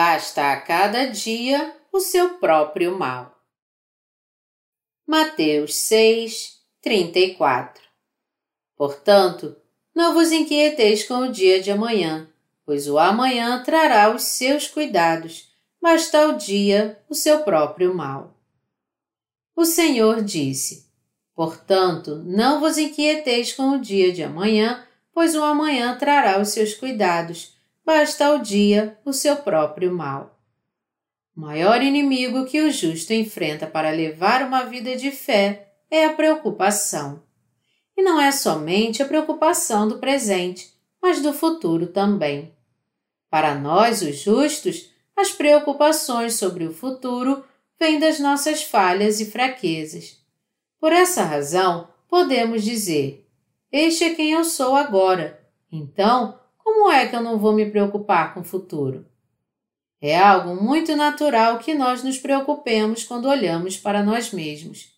Basta a cada dia o seu próprio mal. Mateus 6, 34 Portanto, não vos inquieteis com o dia de amanhã, pois o amanhã trará os seus cuidados, basta o dia o seu próprio mal. O Senhor disse: Portanto, não vos inquieteis com o dia de amanhã, pois o amanhã trará os seus cuidados, basta o dia o seu próprio mal. O maior inimigo que o justo enfrenta para levar uma vida de fé é a preocupação. E não é somente a preocupação do presente, mas do futuro também. Para nós, os justos, as preocupações sobre o futuro vêm das nossas falhas e fraquezas. Por essa razão, podemos dizer: Este é quem eu sou agora, então como é que eu não vou me preocupar com o futuro? É algo muito natural que nós nos preocupemos quando olhamos para nós mesmos.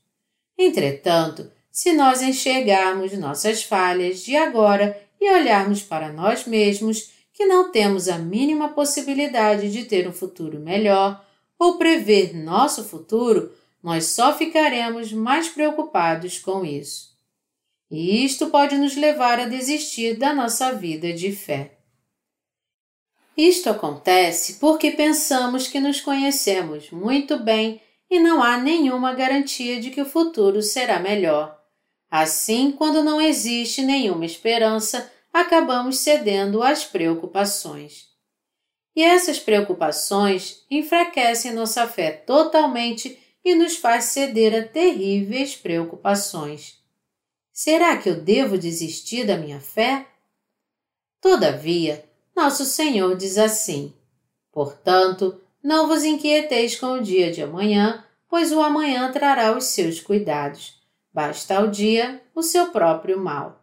Entretanto, se nós enxergarmos nossas falhas de agora e olharmos para nós mesmos, que não temos a mínima possibilidade de ter um futuro melhor ou prever nosso futuro, nós só ficaremos mais preocupados com isso. E isto pode nos levar a desistir da nossa vida de fé. Isto acontece porque pensamos que nos conhecemos muito bem e não há nenhuma garantia de que o futuro será melhor. Assim, quando não existe nenhuma esperança, acabamos cedendo às preocupações. E essas preocupações enfraquecem nossa fé totalmente e nos faz ceder a terríveis preocupações. Será que eu devo desistir da minha fé? Todavia, nosso Senhor diz assim: Portanto, não vos inquieteis com o dia de amanhã, pois o amanhã trará os seus cuidados. Basta ao dia o seu próprio mal.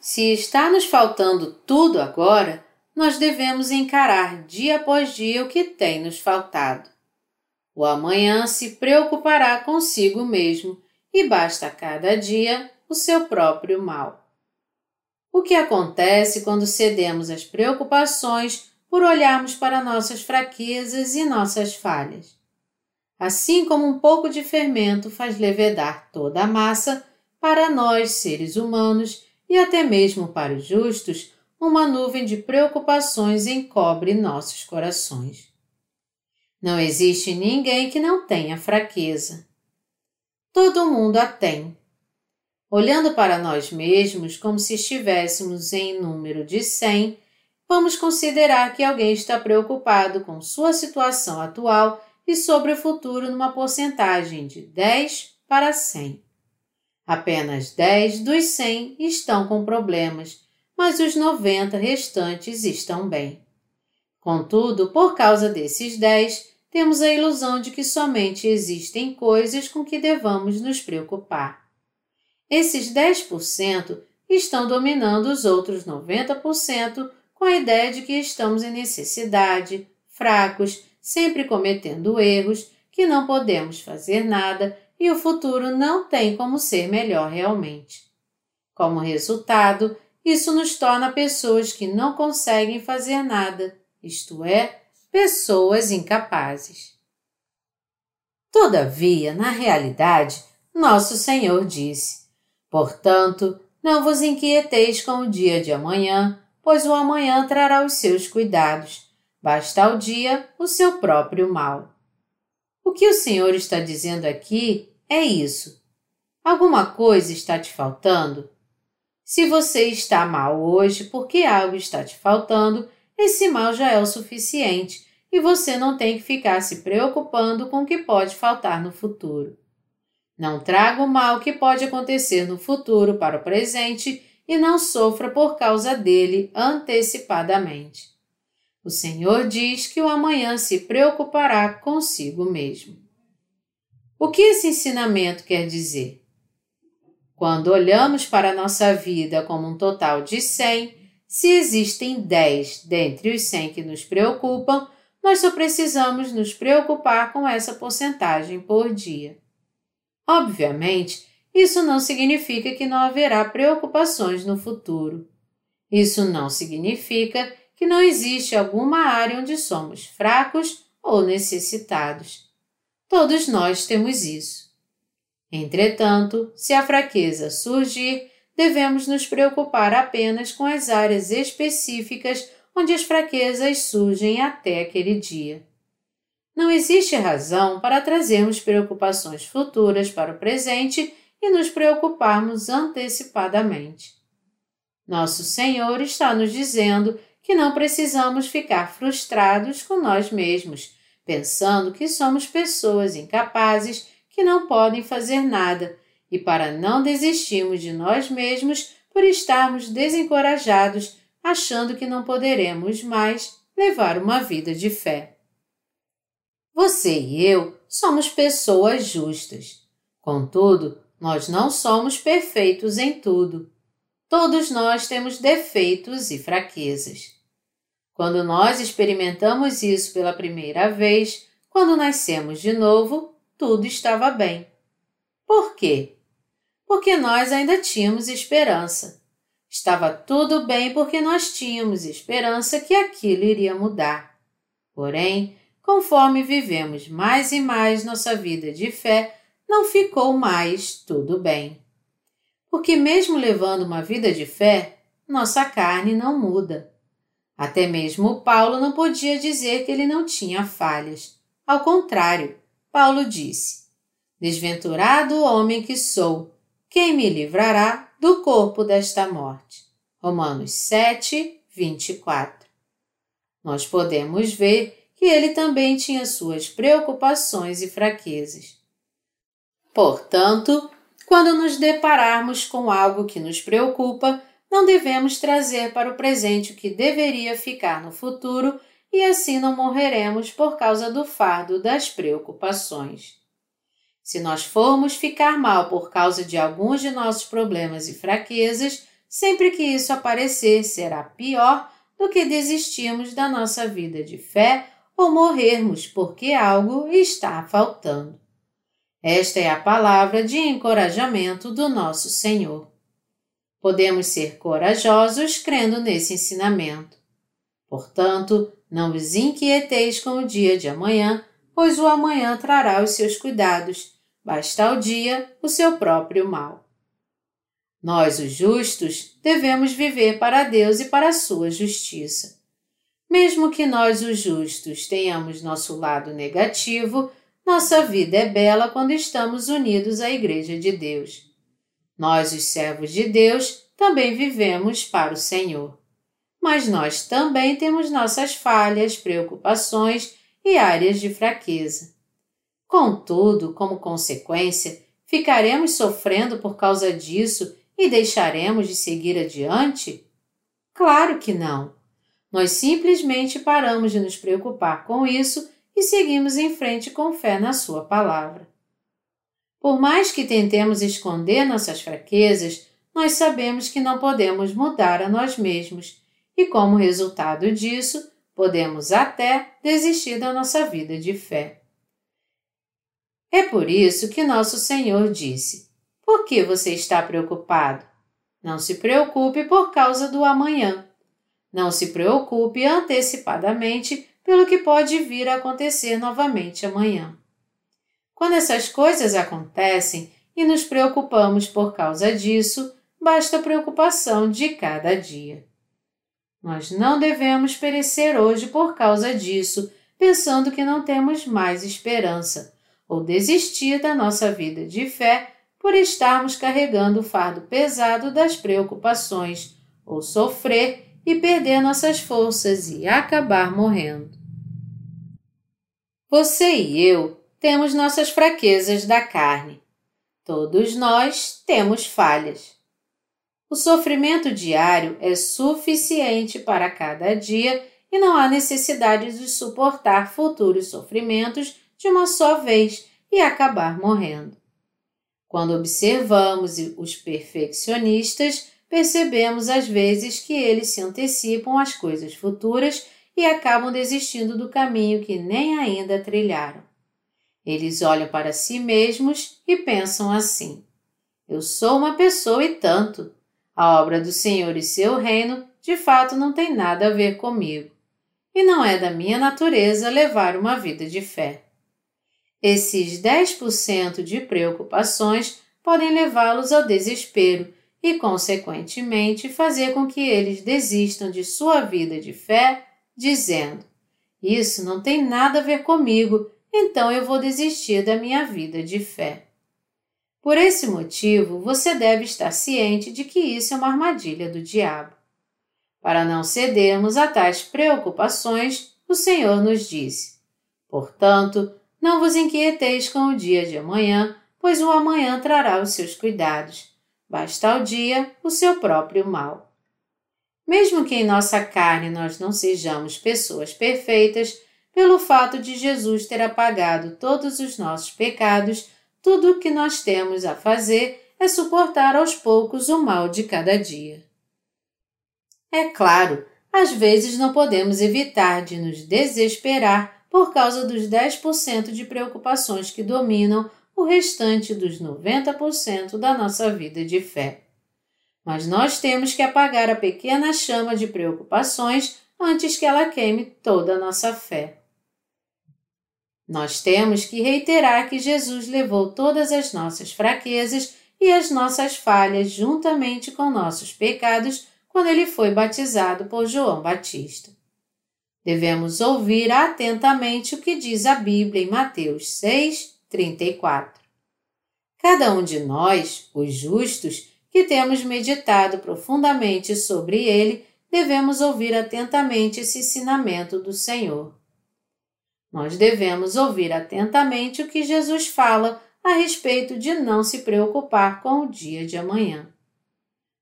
Se está nos faltando tudo agora, nós devemos encarar dia após dia o que tem nos faltado. O amanhã se preocupará consigo mesmo e basta cada dia o seu próprio mal. O que acontece quando cedemos às preocupações por olharmos para nossas fraquezas e nossas falhas? Assim como um pouco de fermento faz levedar toda a massa, para nós, seres humanos, e até mesmo para os justos, uma nuvem de preocupações encobre nossos corações. Não existe ninguém que não tenha fraqueza todo mundo a tem. Olhando para nós mesmos como se estivéssemos em número de 100, vamos considerar que alguém está preocupado com sua situação atual e sobre o futuro numa porcentagem de 10 para 100. Apenas 10 dos 100 estão com problemas, mas os 90 restantes estão bem. Contudo, por causa desses 10, temos a ilusão de que somente existem coisas com que devamos nos preocupar. Esses 10% estão dominando os outros 90% com a ideia de que estamos em necessidade, fracos, sempre cometendo erros, que não podemos fazer nada e o futuro não tem como ser melhor realmente. Como resultado, isso nos torna pessoas que não conseguem fazer nada, isto é, pessoas incapazes. Todavia, na realidade, nosso Senhor disse: Portanto, não vos inquieteis com o dia de amanhã, pois o amanhã trará os seus cuidados. Basta ao dia o seu próprio mal. O que o Senhor está dizendo aqui é isso. Alguma coisa está te faltando? Se você está mal hoje porque algo está te faltando, esse mal já é o suficiente e você não tem que ficar se preocupando com o que pode faltar no futuro. Não traga o mal que pode acontecer no futuro para o presente e não sofra por causa dele antecipadamente. O Senhor diz que o amanhã se preocupará consigo mesmo. O que esse ensinamento quer dizer? Quando olhamos para a nossa vida como um total de 100, se existem 10 dentre os 100 que nos preocupam, nós só precisamos nos preocupar com essa porcentagem por dia. Obviamente, isso não significa que não haverá preocupações no futuro. Isso não significa que não existe alguma área onde somos fracos ou necessitados. Todos nós temos isso. Entretanto, se a fraqueza surgir, devemos nos preocupar apenas com as áreas específicas onde as fraquezas surgem até aquele dia. Não existe razão para trazermos preocupações futuras para o presente e nos preocuparmos antecipadamente. Nosso Senhor está nos dizendo que não precisamos ficar frustrados com nós mesmos, pensando que somos pessoas incapazes que não podem fazer nada e para não desistirmos de nós mesmos por estarmos desencorajados, achando que não poderemos mais levar uma vida de fé. Você e eu somos pessoas justas. Contudo, nós não somos perfeitos em tudo. Todos nós temos defeitos e fraquezas. Quando nós experimentamos isso pela primeira vez, quando nascemos de novo, tudo estava bem. Por quê? Porque nós ainda tínhamos esperança. Estava tudo bem porque nós tínhamos esperança que aquilo iria mudar. Porém, conforme vivemos mais e mais nossa vida de fé, não ficou mais tudo bem. Porque, mesmo levando uma vida de fé, nossa carne não muda. Até mesmo Paulo não podia dizer que ele não tinha falhas. Ao contrário, Paulo disse: Desventurado homem que sou, quem me livrará do corpo desta morte? Romanos 7, 24. Nós podemos ver que ele também tinha suas preocupações e fraquezas. Portanto, quando nos depararmos com algo que nos preocupa, não devemos trazer para o presente o que deveria ficar no futuro e assim não morreremos por causa do fardo das preocupações. Se nós formos ficar mal por causa de alguns de nossos problemas e fraquezas, sempre que isso aparecer será pior do que desistirmos da nossa vida de fé ou morrermos porque algo está faltando. Esta é a palavra de encorajamento do nosso Senhor. Podemos ser corajosos crendo nesse ensinamento. Portanto, não vos inquieteis com o dia de amanhã, pois o amanhã trará os seus cuidados, basta ao dia o seu próprio mal. Nós, os justos, devemos viver para Deus e para a sua justiça. Mesmo que nós, os justos, tenhamos nosso lado negativo, nossa vida é bela quando estamos unidos à Igreja de Deus. Nós, os servos de Deus, também vivemos para o Senhor. Mas nós também temos nossas falhas, preocupações e áreas de fraqueza. Contudo, como consequência, ficaremos sofrendo por causa disso e deixaremos de seguir adiante? Claro que não. Nós simplesmente paramos de nos preocupar com isso e seguimos em frente com fé na Sua palavra. Por mais que tentemos esconder nossas fraquezas, nós sabemos que não podemos mudar a nós mesmos e, como resultado disso, podemos até desistir da nossa vida de fé. É por isso que nosso Senhor disse: Por que você está preocupado? Não se preocupe por causa do amanhã. Não se preocupe antecipadamente pelo que pode vir a acontecer novamente amanhã. Quando essas coisas acontecem e nos preocupamos por causa disso, basta a preocupação de cada dia. Nós não devemos perecer hoje por causa disso, pensando que não temos mais esperança, ou desistir da nossa vida de fé por estarmos carregando o fardo pesado das preocupações, ou sofrer e perder nossas forças e acabar morrendo. Você e eu temos nossas fraquezas da carne. Todos nós temos falhas. O sofrimento diário é suficiente para cada dia e não há necessidade de suportar futuros sofrimentos de uma só vez e acabar morrendo. Quando observamos os perfeccionistas, percebemos às vezes que eles se antecipam às coisas futuras e acabam desistindo do caminho que nem ainda trilharam. Eles olham para si mesmos e pensam assim: Eu sou uma pessoa e tanto. A obra do Senhor e seu reino de fato não tem nada a ver comigo, e não é da minha natureza levar uma vida de fé. Esses 10% de preocupações podem levá-los ao desespero e, consequentemente, fazer com que eles desistam de sua vida de fé, dizendo: Isso não tem nada a ver comigo, então eu vou desistir da minha vida de fé. Por esse motivo, você deve estar ciente de que isso é uma armadilha do diabo. Para não cedermos a tais preocupações, o Senhor nos disse: Portanto, não vos inquieteis com o dia de amanhã, pois o amanhã trará os seus cuidados. Basta ao dia o seu próprio mal. Mesmo que em nossa carne nós não sejamos pessoas perfeitas, pelo fato de Jesus ter apagado todos os nossos pecados, tudo o que nós temos a fazer é suportar aos poucos o mal de cada dia. É claro, às vezes não podemos evitar de nos desesperar por causa dos 10% de preocupações que dominam o restante dos 90% da nossa vida de fé. Mas nós temos que apagar a pequena chama de preocupações antes que ela queime toda a nossa fé. Nós temos que reiterar que Jesus levou todas as nossas fraquezas e as nossas falhas juntamente com nossos pecados quando ele foi batizado por João Batista. Devemos ouvir atentamente o que diz a Bíblia em Mateus 6, 34. Cada um de nós, os justos, que temos meditado profundamente sobre ele, devemos ouvir atentamente esse ensinamento do Senhor. Nós devemos ouvir atentamente o que Jesus fala a respeito de não se preocupar com o dia de amanhã.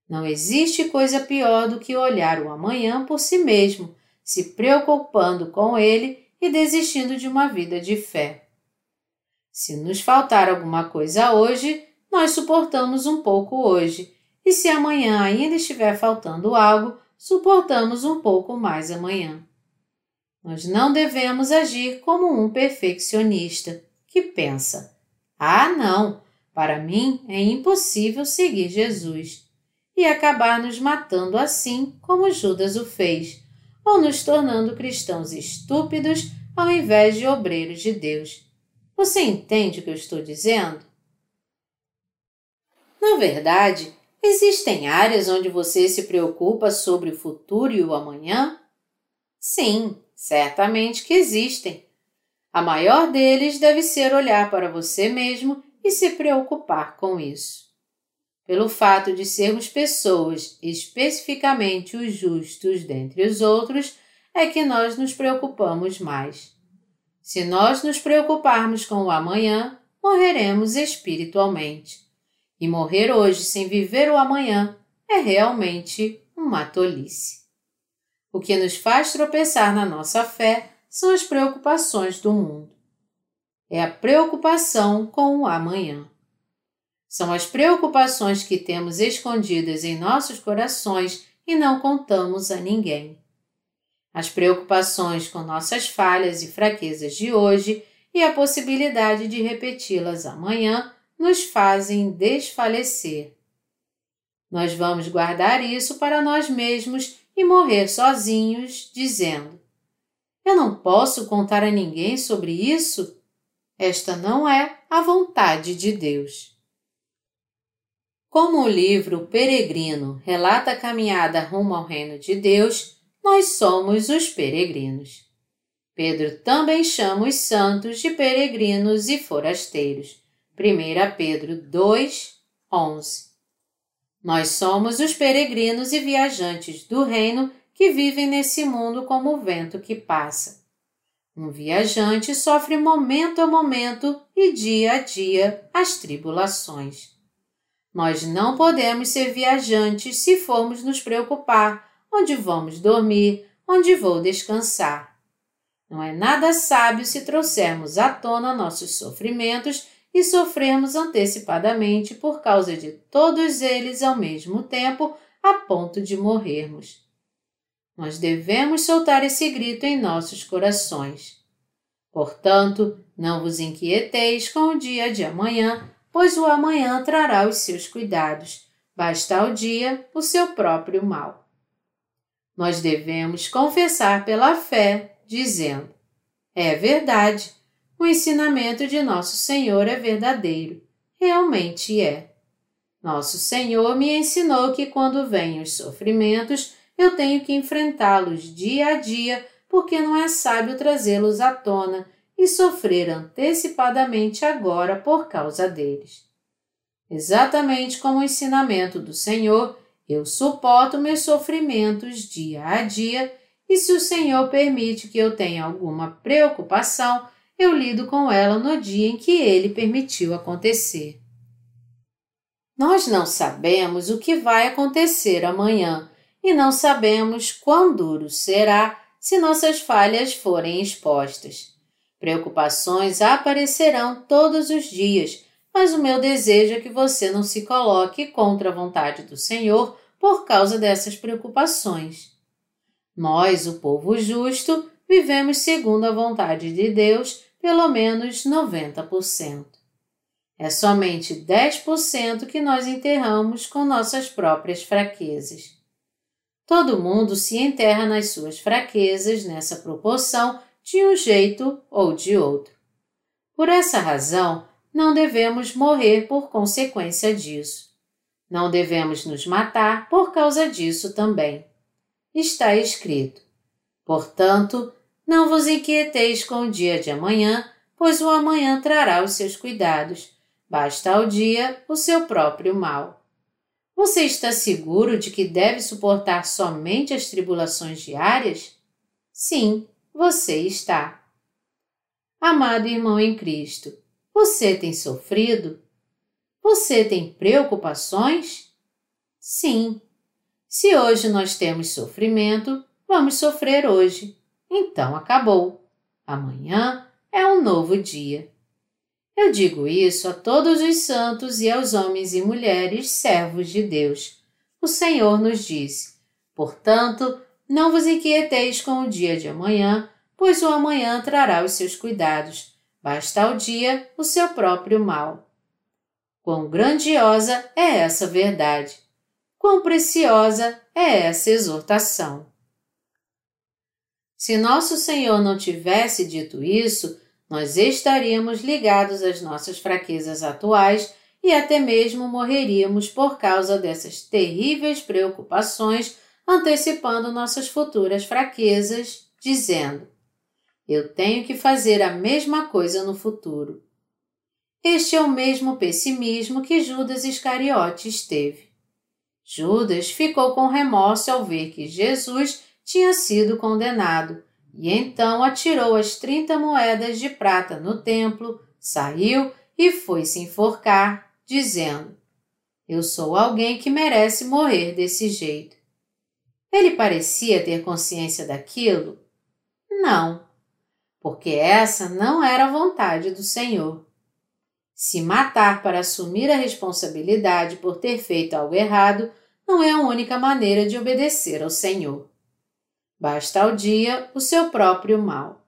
Não existe coisa pior do que olhar o amanhã por si mesmo, se preocupando com ele e desistindo de uma vida de fé. Se nos faltar alguma coisa hoje, nós suportamos um pouco hoje, e se amanhã ainda estiver faltando algo, suportamos um pouco mais amanhã. Nós não devemos agir como um perfeccionista que pensa: ah, não, para mim é impossível seguir Jesus, e acabar nos matando assim como Judas o fez, ou nos tornando cristãos estúpidos ao invés de obreiros de Deus. Você entende o que eu estou dizendo? Na verdade, existem áreas onde você se preocupa sobre o futuro e o amanhã? Sim, Certamente que existem. A maior deles deve ser olhar para você mesmo e se preocupar com isso. Pelo fato de sermos pessoas, especificamente os justos dentre os outros, é que nós nos preocupamos mais. Se nós nos preocuparmos com o amanhã, morreremos espiritualmente. E morrer hoje sem viver o amanhã é realmente uma tolice. O que nos faz tropeçar na nossa fé são as preocupações do mundo. É a preocupação com o amanhã. São as preocupações que temos escondidas em nossos corações e não contamos a ninguém. As preocupações com nossas falhas e fraquezas de hoje e a possibilidade de repeti-las amanhã nos fazem desfalecer. Nós vamos guardar isso para nós mesmos e morrer sozinhos, dizendo: Eu não posso contar a ninguém sobre isso? Esta não é a vontade de Deus. Como o livro Peregrino relata a caminhada rumo ao reino de Deus, nós somos os peregrinos. Pedro também chama os santos de peregrinos e forasteiros. 1 Pedro 2, 11. Nós somos os peregrinos e viajantes do reino que vivem nesse mundo como o vento que passa. Um viajante sofre momento a momento e dia a dia as tribulações. Nós não podemos ser viajantes se formos nos preocupar onde vamos dormir, onde vou descansar. Não é nada sábio se trouxermos à tona nossos sofrimentos e sofremos antecipadamente por causa de todos eles ao mesmo tempo, a ponto de morrermos. Nós devemos soltar esse grito em nossos corações. Portanto, não vos inquieteis com o dia de amanhã, pois o amanhã trará os seus cuidados. Basta ao dia o seu próprio mal. Nós devemos confessar pela fé, dizendo: É verdade, o ensinamento de Nosso Senhor é verdadeiro, realmente é. Nosso Senhor me ensinou que quando vêm os sofrimentos, eu tenho que enfrentá-los dia a dia, porque não é sábio trazê-los à tona e sofrer antecipadamente agora por causa deles. Exatamente como o ensinamento do Senhor, eu suporto meus sofrimentos dia a dia e se o Senhor permite que eu tenha alguma preocupação, eu lido com ela no dia em que ele permitiu acontecer. Nós não sabemos o que vai acontecer amanhã e não sabemos quão duro será se nossas falhas forem expostas. Preocupações aparecerão todos os dias, mas o meu desejo é que você não se coloque contra a vontade do Senhor por causa dessas preocupações. Nós, o povo justo, vivemos segundo a vontade de Deus pelo menos 90%. É somente 10% que nós enterramos com nossas próprias fraquezas. Todo mundo se enterra nas suas fraquezas nessa proporção de um jeito ou de outro. Por essa razão, não devemos morrer por consequência disso. Não devemos nos matar por causa disso também. Está escrito: Portanto, não vos inquieteis com o dia de amanhã, pois o amanhã trará os seus cuidados. Basta ao dia o seu próprio mal. Você está seguro de que deve suportar somente as tribulações diárias? Sim, você está. Amado irmão em Cristo, você tem sofrido? Você tem preocupações? Sim. Se hoje nós temos sofrimento, vamos sofrer hoje. Então acabou. Amanhã é um novo dia. Eu digo isso a todos os santos e aos homens e mulheres servos de Deus. O Senhor nos disse: Portanto, não vos inquieteis com o dia de amanhã, pois o amanhã trará os seus cuidados. Basta ao dia o seu próprio mal. Quão grandiosa é essa verdade! Quão preciosa é essa exortação! Se nosso Senhor não tivesse dito isso, nós estaríamos ligados às nossas fraquezas atuais e até mesmo morreríamos por causa dessas terríveis preocupações, antecipando nossas futuras fraquezas, dizendo: Eu tenho que fazer a mesma coisa no futuro. Este é o mesmo pessimismo que Judas Iscariotes teve. Judas ficou com remorso ao ver que Jesus tinha sido condenado, e então atirou as trinta moedas de prata no templo, saiu e foi se enforcar, dizendo: Eu sou alguém que merece morrer desse jeito. Ele parecia ter consciência daquilo? Não, porque essa não era a vontade do Senhor. Se matar para assumir a responsabilidade por ter feito algo errado não é a única maneira de obedecer ao Senhor. Basta ao dia o seu próprio mal.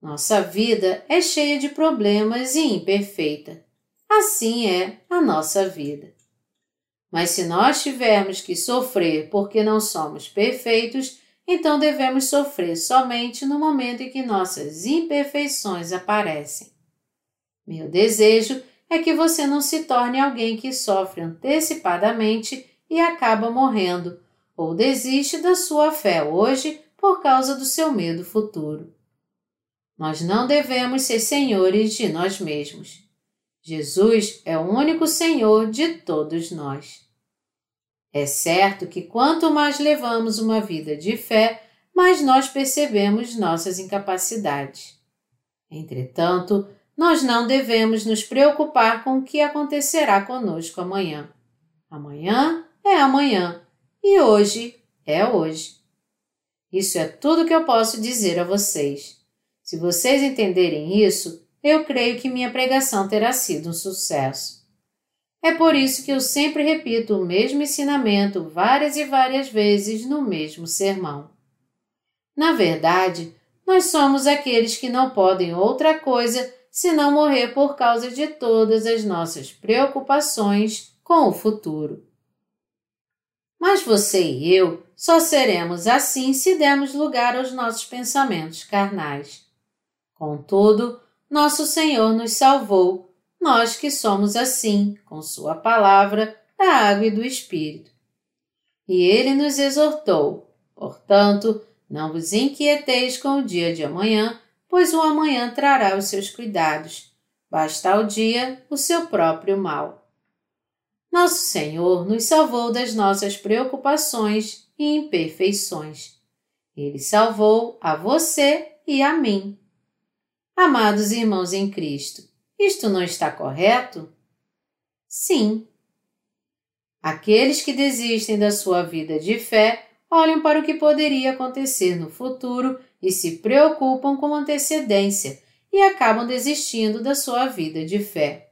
Nossa vida é cheia de problemas e imperfeita. Assim é a nossa vida. Mas se nós tivermos que sofrer porque não somos perfeitos, então devemos sofrer somente no momento em que nossas imperfeições aparecem. Meu desejo é que você não se torne alguém que sofre antecipadamente e acaba morrendo, ou desiste da sua fé hoje por causa do seu medo futuro. Nós não devemos ser senhores de nós mesmos. Jesus é o único Senhor de todos nós. É certo que quanto mais levamos uma vida de fé, mais nós percebemos nossas incapacidades. Entretanto, nós não devemos nos preocupar com o que acontecerá conosco amanhã. Amanhã é amanhã e hoje é hoje. Isso é tudo que eu posso dizer a vocês. Se vocês entenderem isso, eu creio que minha pregação terá sido um sucesso. É por isso que eu sempre repito o mesmo ensinamento várias e várias vezes no mesmo sermão. Na verdade, nós somos aqueles que não podem outra coisa senão morrer por causa de todas as nossas preocupações com o futuro. Mas você e eu só seremos assim se dermos lugar aos nossos pensamentos carnais. Contudo, nosso Senhor nos salvou, nós que somos assim, com Sua palavra, da água e do Espírito. E Ele nos exortou, portanto, não vos inquieteis com o dia de amanhã, pois o amanhã trará os seus cuidados. Basta ao dia o seu próprio mal. Nosso Senhor nos salvou das nossas preocupações e imperfeições. Ele salvou a você e a mim. Amados irmãos em Cristo, isto não está correto? Sim. Aqueles que desistem da sua vida de fé olham para o que poderia acontecer no futuro e se preocupam com antecedência e acabam desistindo da sua vida de fé.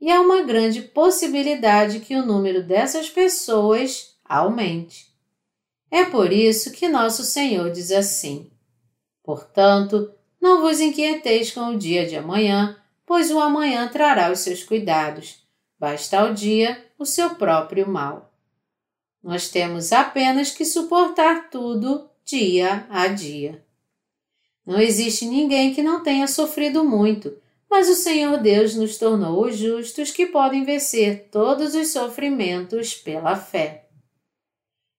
E há uma grande possibilidade que o número dessas pessoas aumente. É por isso que nosso Senhor diz assim: Portanto, não vos inquieteis com o dia de amanhã, pois o amanhã trará os seus cuidados. Basta ao dia o seu próprio mal. Nós temos apenas que suportar tudo dia a dia. Não existe ninguém que não tenha sofrido muito, mas o Senhor Deus nos tornou os justos que podem vencer todos os sofrimentos pela fé.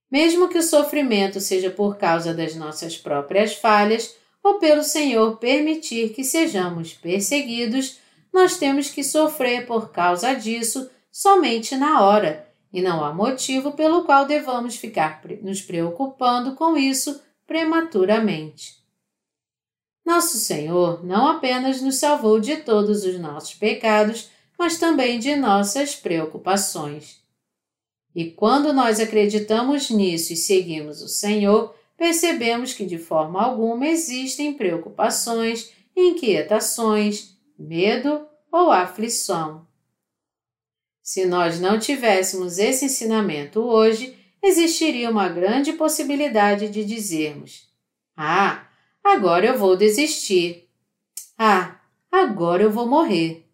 Mesmo que o sofrimento seja por causa das nossas próprias falhas ou pelo Senhor permitir que sejamos perseguidos, nós temos que sofrer por causa disso somente na hora e não há motivo pelo qual devamos ficar nos preocupando com isso prematuramente. Nosso Senhor não apenas nos salvou de todos os nossos pecados, mas também de nossas preocupações. E quando nós acreditamos nisso e seguimos o Senhor, percebemos que de forma alguma existem preocupações, inquietações, medo ou aflição. Se nós não tivéssemos esse ensinamento hoje, existiria uma grande possibilidade de dizermos: Ah, agora eu vou desistir. Ah, agora eu vou morrer.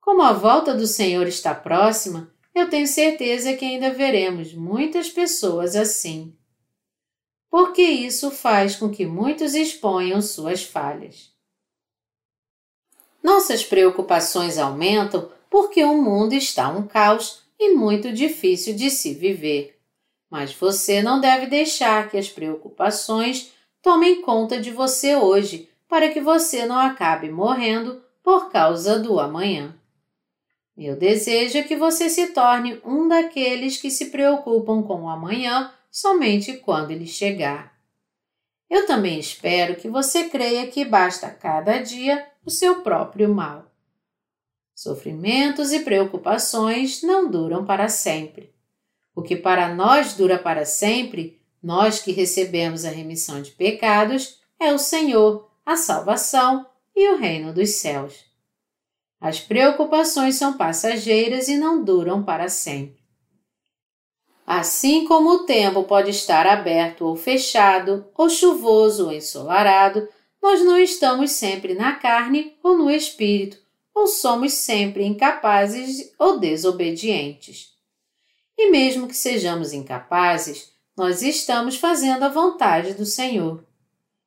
Como a volta do Senhor está próxima, eu tenho certeza que ainda veremos muitas pessoas assim. Porque isso faz com que muitos exponham suas falhas. Nossas preocupações aumentam porque o mundo está um caos e muito difícil de se viver. Mas você não deve deixar que as preocupações tomem conta de você hoje para que você não acabe morrendo por causa do amanhã. Meu desejo é que você se torne um daqueles que se preocupam com o amanhã somente quando ele chegar. Eu também espero que você creia que basta cada dia o seu próprio mal. Sofrimentos e preocupações não duram para sempre. O que para nós dura para sempre, nós que recebemos a remissão de pecados, é o Senhor, a salvação e o reino dos céus. As preocupações são passageiras e não duram para sempre. Assim como o tempo pode estar aberto ou fechado, ou chuvoso ou ensolarado, nós não estamos sempre na carne ou no espírito, ou somos sempre incapazes ou desobedientes. E mesmo que sejamos incapazes, nós estamos fazendo a vontade do Senhor.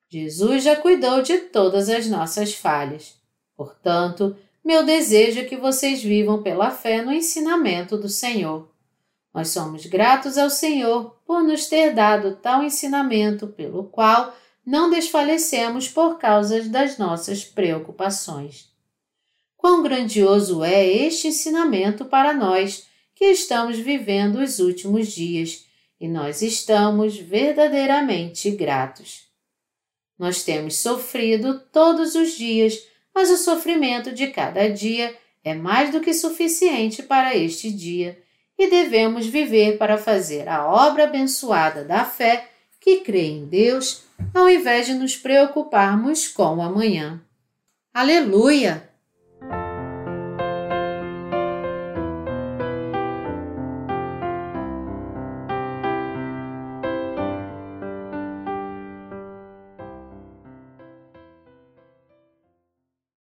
Jesus já cuidou de todas as nossas falhas. Portanto, meu desejo é que vocês vivam pela fé no ensinamento do Senhor. Nós somos gratos ao Senhor por nos ter dado tal ensinamento pelo qual não desfalecemos por causa das nossas preocupações. Quão grandioso é este ensinamento para nós que estamos vivendo os últimos dias e nós estamos verdadeiramente gratos. Nós temos sofrido todos os dias, mas o sofrimento de cada dia é mais do que suficiente para este dia e devemos viver para fazer a obra abençoada da fé que crê em Deus, ao invés de nos preocuparmos com o amanhã. Aleluia!